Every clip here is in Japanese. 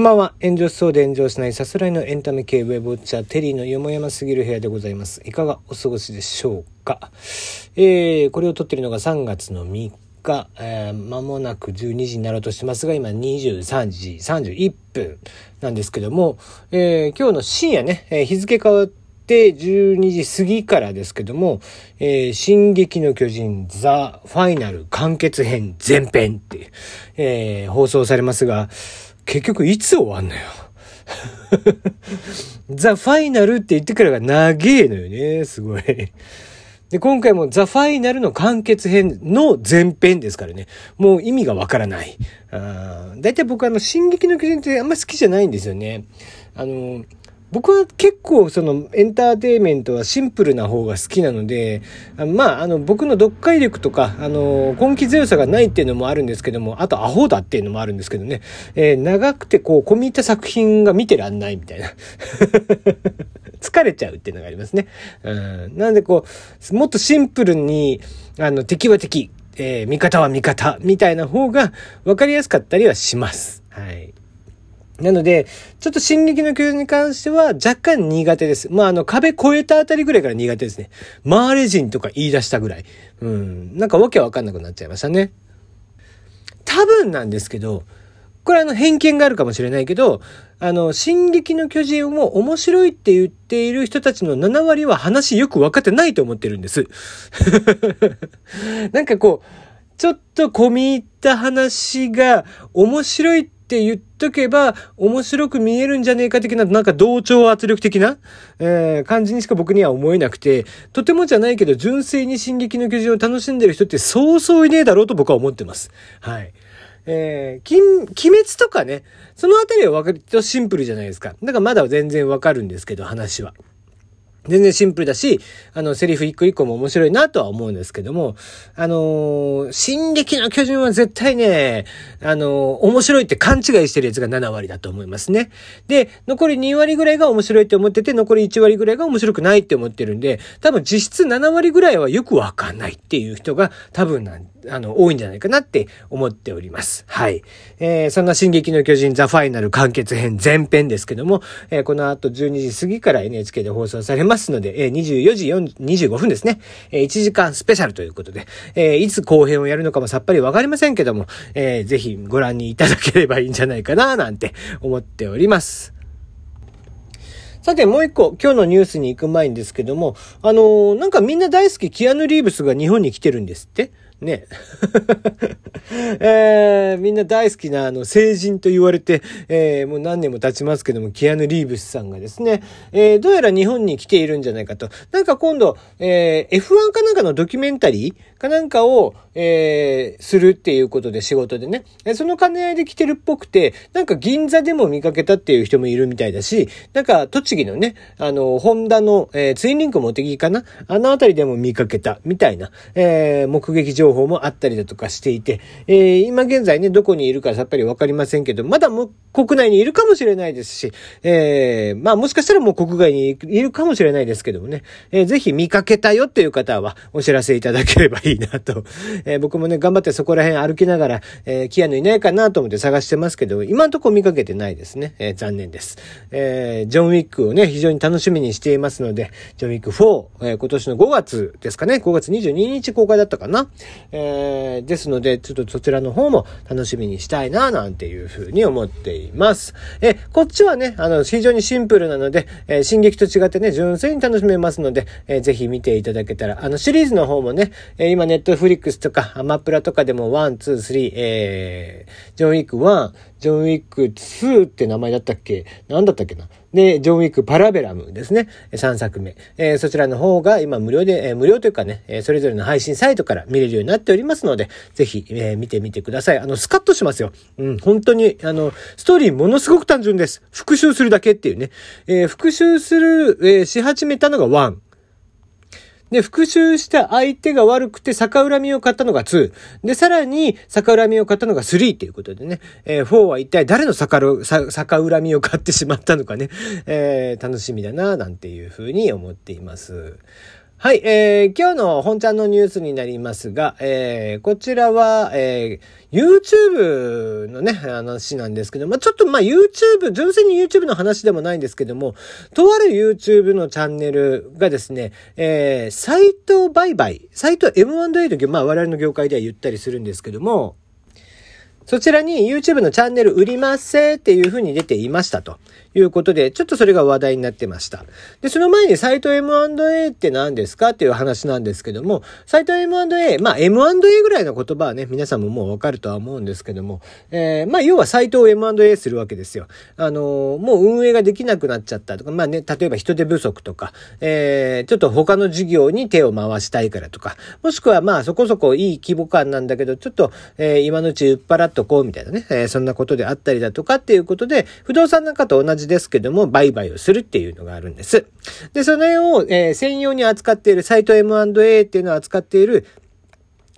こんばんは。炎上しそうで炎上しないさすらいのエンタメ系ウェブウォッチャーテリーのよもやますぎる部屋でございます。いかがお過ごしでしょうか？えー、これを撮ってるのが3月の3日、えー、間もなく12時になろうとしてますが、今23時31分なんですけども、えー、今日の深夜ね、えー、日付変わって、12時過ぎからですけども、えー、進撃の巨人ザ・ファイナル完結編前編っていう、えー、放送されますが、結局いつ終わんのよ。ザ・ファイナルって言ってからが長えのよね、すごい。で、今回もザ・ファイナルの完結編の前編ですからね。もう意味がわからない。だいたい僕あの、進撃の巨人ってあんま好きじゃないんですよね。あの、僕は結構そのエンターテイメントはシンプルな方が好きなので、まあ、あの僕の読解力とか、あの、根気強さがないっていうのもあるんですけども、あとアホだっていうのもあるんですけどね、えー、長くてこう、込み入った作品が見てらんないみたいな。疲れちゃうっていうのがありますね。うん。なんでこう、もっとシンプルに、あの、敵は敵、えー、味方は味方、みたいな方が分かりやすかったりはします。はい。なので、ちょっと進撃の巨人に関しては若干苦手です。まあ、あの、壁越えたあたりぐらいから苦手ですね。マーレ人とか言い出したぐらい。うん。なんかわけわかんなくなっちゃいましたね。多分なんですけど、これあの偏見があるかもしれないけど、あの、進撃の巨人も面白いって言っている人たちの7割は話よく分かってないと思ってるんです。なんかこう、ちょっと込み入った話が面白いって言ってとけば面白く見えるんじゃねえか的な、なんか同調圧力的な、えー、感じにしか僕には思えなくて、とてもじゃないけど純粋に進撃の巨人を楽しんでる人ってそうそういねえだろうと僕は思ってます。はい。えー、金、鬼滅とかね、そのあたりは割とシンプルじゃないですか。だからまだ全然わかるんですけど、話は。全然シンプルだし、あの、セリフ一個一個も面白いなとは思うんですけども、あのー、進撃の巨人は絶対ね、あのー、面白いって勘違いしてるやつが7割だと思いますね。で、残り2割ぐらいが面白いって思ってて、残り1割ぐらいが面白くないって思ってるんで、多分実質7割ぐらいはよくわかんないっていう人が多分なんあの、多いんじゃないかなって思っております。はい。えー、そんな進撃の巨人ザ・ファイナル完結編前編ですけども、えー、この後12時過ぎから NHK で放送されますので、えー、24時25分ですね。えー、1時間スペシャルということで、えー、いつ後編をやるのかもさっぱりわかりませんけども、えー、ぜひご覧にいただければいいんじゃないかな、なんて思っております。さて、もう一個、今日のニュースに行く前にですけども、あのー、なんかみんな大好きキアヌ・リーブスが日本に来てるんですってね。えー、みんな大好きなあの成人と言われて、えー、もう何年も経ちますけども、キアヌ・リーブスさんがですね、えー、どうやら日本に来ているんじゃないかと。なんか今度、えー、F1 かなんかのドキュメンタリーかなんかを、えー、するっていうことで仕事でね。その兼ね合いで来てるっぽくて、なんか銀座でも見かけたっていう人もいるみたいだし、なんか栃木のね、あの、ホンダの、えー、ツインリンクモテギかな？あのあたりでも見かけたみたいな、えー、目撃情報もあったりだとかしていて、えー、今現在ね、どこにいるかさっぱりわかりませんけど、まだも国内にいるかもしれないですし、えー、まあもしかしたらもう国外にいるかもしれないですけどもね、えー、ぜひ見かけたよっていう方はお知らせいただければいいなと えー、僕もね、頑張ってそこら辺歩きながら、えー、キアヌいないかなと思って探してますけど、今んとこ見かけてないですね。えー、残念です。えー、ジョンウィックをね、非常に楽しみにしていますので、ジョンウィック4、えー、今年の5月ですかね、5月22日公開だったかな。えー、ですので、ちょっとそちらの方も楽しみにしたいな、なんていうふうに思っています。えー、こっちはね、あの、非常にシンプルなので、えー、進撃と違ってね、純粋に楽しめますので、えー、ぜひ見ていただけたら、あの、シリーズの方もね、えー、今、今ネットフリックスとか、アマプラとかでも、 one、two、three、えー、ジョンウィック1、ジョンウィック2って名前だったっけ？何だったっけな？で、ジョンウィックパラベラムですね。3作目。えー、そちらの方が今無料で、えー、無料というかね、えー、それぞれの配信サイトから見れるようになっておりますので、ぜひ、えー、見てみてください。あの、スカッとしますよ。うん、本当に、あの、ストーリーものすごく単純です。復讐するだけっていうね。えー、復習する、えー、し始めたのが1。で、復讐した相手が悪くて逆恨みを買ったのが2。で、さらに逆恨みを買ったのが3っていうことでね、えー、4は一体誰の逆逆恨みを買ってしまったのかね、えー、楽しみだな、なんていうふうに思っています。はい、えー、今日の本ちゃんのニュースになりますが、えー、こちらは、えー、YouTube のね、話なんですけど、まあ、ちょっとまあ、YouTube、純粋に YouTube の話でもないんですけども、とある YouTube のチャンネルがですね、えー、サイト売買、サイト M&A とまあ、我々の業界では言ったりするんですけども、そちらに YouTube のチャンネル売りますせっていう風に出ていましたということで、ちょっとそれが話題になってました。で、その前にサイト M&A って何ですかっていう話なんですけども、サイト M&A、まあ M&A ぐらいの言葉はね、皆さんももうわかるとは思うんですけども、えー、まあ要はサイトを M&A するわけですよ。あのー、もう運営ができなくなっちゃったとか、まあね、例えば人手不足とか、えー、ちょっと他の事業に手を回したいからとか、もしくはまあそこそこいい規模感なんだけど、ちょっと、えー、今のうち売っ払っとこうみたいなね、えー、そんなことであったりだとかっていうことで、不動産なんかと同じですけども、売買をするっていうのがあるんです。で、それを、えー、専用に扱っているサイト M&A っていうのを扱っている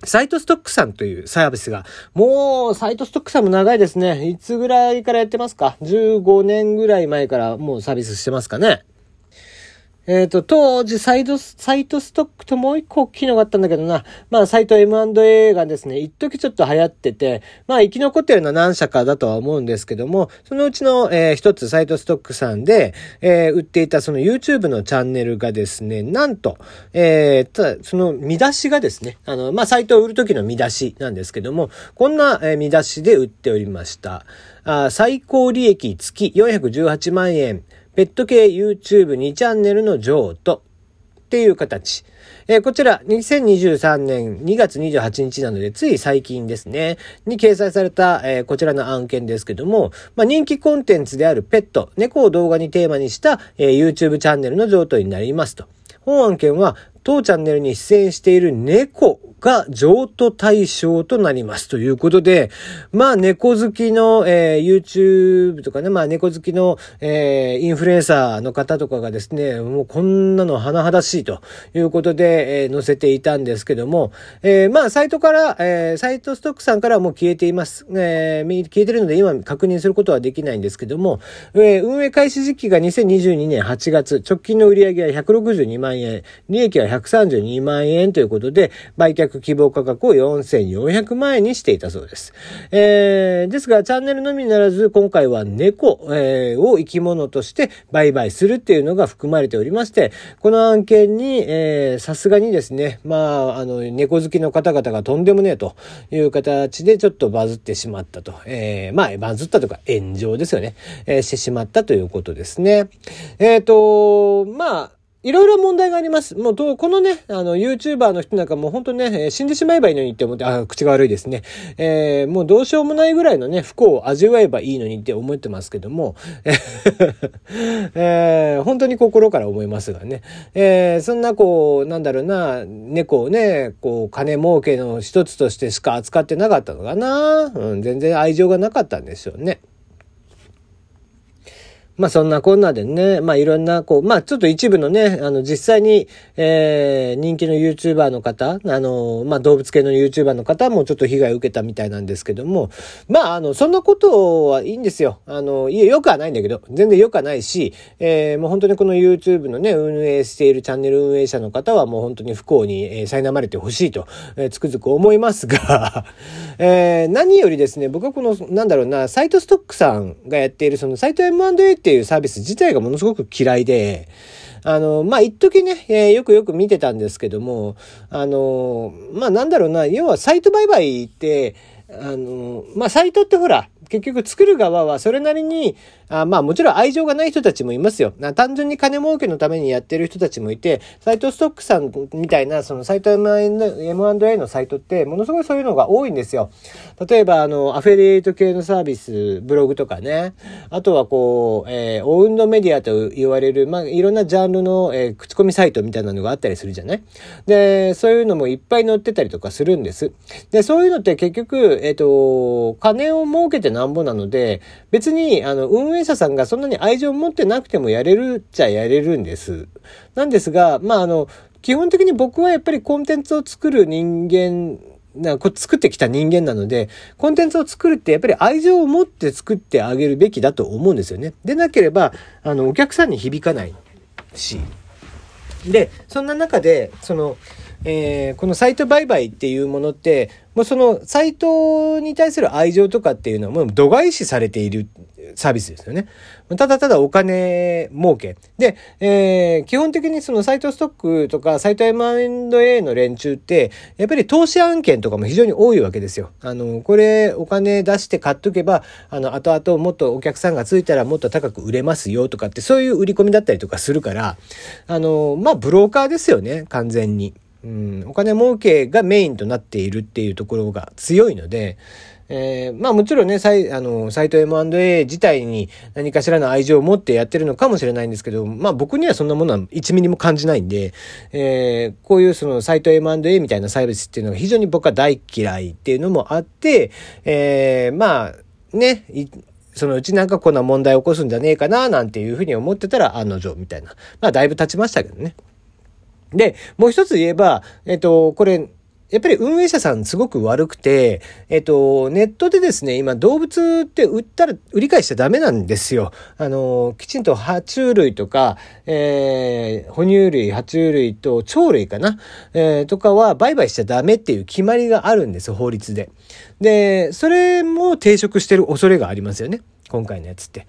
サイトストックさんというサービスが、もう、サイトストックさんも長いですね。いつぐらいからやってますか ?15 年ぐらい前からもうサービスしてますかね？えっ、ー、と、当時、サイド、サイトストックともう一個大きいのがあったんだけどな。まあ、サイト M&A がですね、一時ちょっと流行ってて、まあ、生き残ってるのは何社かだとは思うんですけども、そのうちの、えー、一つ、サイトストックさんで、えー、売っていたその YouTube のチャンネルがですね、なんと、えー、ただ、その見出しがですね、あの、まあ、サイトを売るときの見出しなんですけども、こんな、え、見出しで売っておりました。あ最高利益月418万円。ペット系 YouTube2 チャンネルの譲渡っていう形。えー、こちら、2023年2月28日なので、つい最近ですね、に掲載された、えー、こちらの案件ですけども、まあ、人気コンテンツであるペット、猫を動画にテーマにした、えー、YouTube チャンネルの譲渡になりますと。本案件は、当チャンネルに出演している猫が譲渡対象となりますということで、まあ猫好きの、えー、YouTube とかね、まあ猫好きの、えー、インフルエンサーの方とかがですね、もうこんなの甚だしいということで、えー、載せていたんですけども、えー、まあサイトから、えー、サイトストックさんからはもう消えています。えー、消えてるので今確認することはできないんですけども、えー、運営開始時期が2022年8月、直近の売上は162万円、利益は132万円ということで、売却希望価格を4400万円にしていたそうです。えー、ですが、チャンネルのみならず、今回は猫、えー、を生き物として売買するっていうのが含まれておりまして、この案件に、えー、さすがにですね、まあ、あの、猫好きの方々がとんでもねえという形でちょっとバズってしまったと。えー、まあ、バズったとか炎上ですよね。えー、してしまったということですね。えっ、ー、と、まあ、いろいろ問題があります。もう、このね、あの、YouTuber の人なんかもう本当ね、死んでしまえばいいのにって思って、あ、口が悪いですね。えー、もうどうしようもないぐらいのね、不幸を味わえばいいのにって思ってますけども、えー、本当に心から思いますがね。えー、そんなこう、なんだろうな、猫をね、こう、金儲けの一つとしてしか扱ってなかったのかな。うん、全然愛情がなかったんでしょうね。まあそんなこんなでね、まあいろんな、こう、まあちょっと一部のね、あの実際に、えー、人気の YouTuber の方、あの、まあ動物系の YouTuber の方もちょっと被害を受けたみたいなんですけども、まああの、そんなことはいいんですよ。あの、いえ、よくはないんだけど、全然よくはないし、えー、もう本当にこの YouTube のね、運営しているチャンネル運営者の方はもう本当に不幸に、えー、苛まれてほしいと、えー、つくづく思いますが、えー、何よりですね、僕はこの、なんだろうな、サイトストックさんがやっているそのサイト M&A っていうサービス自体がものすごく嫌いで、あの、まあ、一時ね、えー、よくよく見てたんですけども、あの、まあ、なんだろうな、要はサイト売買って、あの、まあ、サイトってほら、結局作る側はそれなりに、あまあもちろん愛情がない人たちもいますよ。単純に金儲けのためにやってる人たちもいて、サイトストックさんみたいな、そのサイト M&A のサイトって、ものすごいそういうのが多いんですよ。例えば、あの、アフェリエイト系のサービス、ブログとかね。あとはこう、えー、オウンドメディアと言われる、まあいろんなジャンルの、えー、口コミサイトみたいなのがあったりするじゃない？で、そういうのもいっぱい載ってたりとかするんです。で、そういうのって結局、えっ、ー、と、金を儲けてなんぼなので、別に、あの、運営者さんがそんなに愛情を持ってなくてもやれるっちゃやれるんです。なんですが、まあ、あの、基本的に僕はやっぱりコンテンツを作る人間なこ作ってきた人間なので、コンテンツを作るってやっぱり愛情を持って作ってあげるべきだと思うんですよね。でなければ、あの、お客さんに響かないし。で、そんな中で、その、えー、このサイト売買っていうものって、もうそのサイトに対する愛情とかっていうのはもう度外視されているサービスですよね。ただただお金儲け。で、えー、基本的にそのサイトストックとかサイト M&A の連中って、やっぱり投資案件とかも非常に多いわけですよ。あの、これお金出して買っとけば、あの、後々もっとお客さんがついたらもっと高く売れますよとかって、そういう売り込みだったりとかするから、あの、まあ、ブローカーですよね、完全に。うん、お金儲けがメインとなっているっていうところが強いので、えー、まあもちろんね、サイあのサイト M&A 自体に何かしらの愛情を持ってやってるのかもしれないんですけど、まあ僕にはそんなものは1ミリも感じないんで、えー、こういうそのサイト M&A みたいなサービスっていうのが非常に僕は大嫌いっていうのもあって、えー、まあね、そのうちなんかこんな問題を起こすんじゃねえかななんていうふうに思ってたら案の定みたいな。まあだいぶ経ちましたけどね。で、もう一つ言えば、えっと、これ、やっぱり運営者さんすごく悪くて、えっと、ネットでですね、今動物って売ったら、売り買いしちゃダメなんですよ。あの、きちんと爬虫類とか、えー、哺乳類、爬虫類と鳥類かな、えー、とかは売買しちゃダメっていう決まりがあるんです法律で。で、それも抵触してる恐れがありますよね。今回のやつって。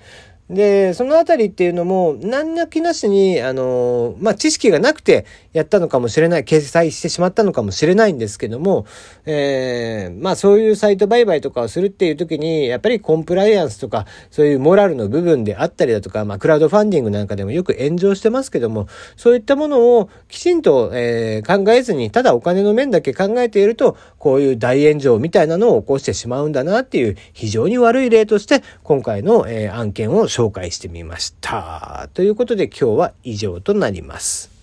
で、そのあたりっていうのも、何なきなしに、あの、まあ、知識がなくてやったのかもしれない、掲載してしまったのかもしれないんですけども、えー、まあ、そういうサイト売買とかをするっていう時に、やっぱりコンプライアンスとか、そういうモラルの部分であったりだとか、まあ、クラウドファンディングなんかでもよく炎上してますけども、そういったものをきちんと、えー、考えずに、ただお金の面だけ考えていると、こういう大炎上みたいなのを起こしてしまうんだなっていう、非常に悪い例として、今回の、えー、案件を紹介してみました。ということで今日は以上となります。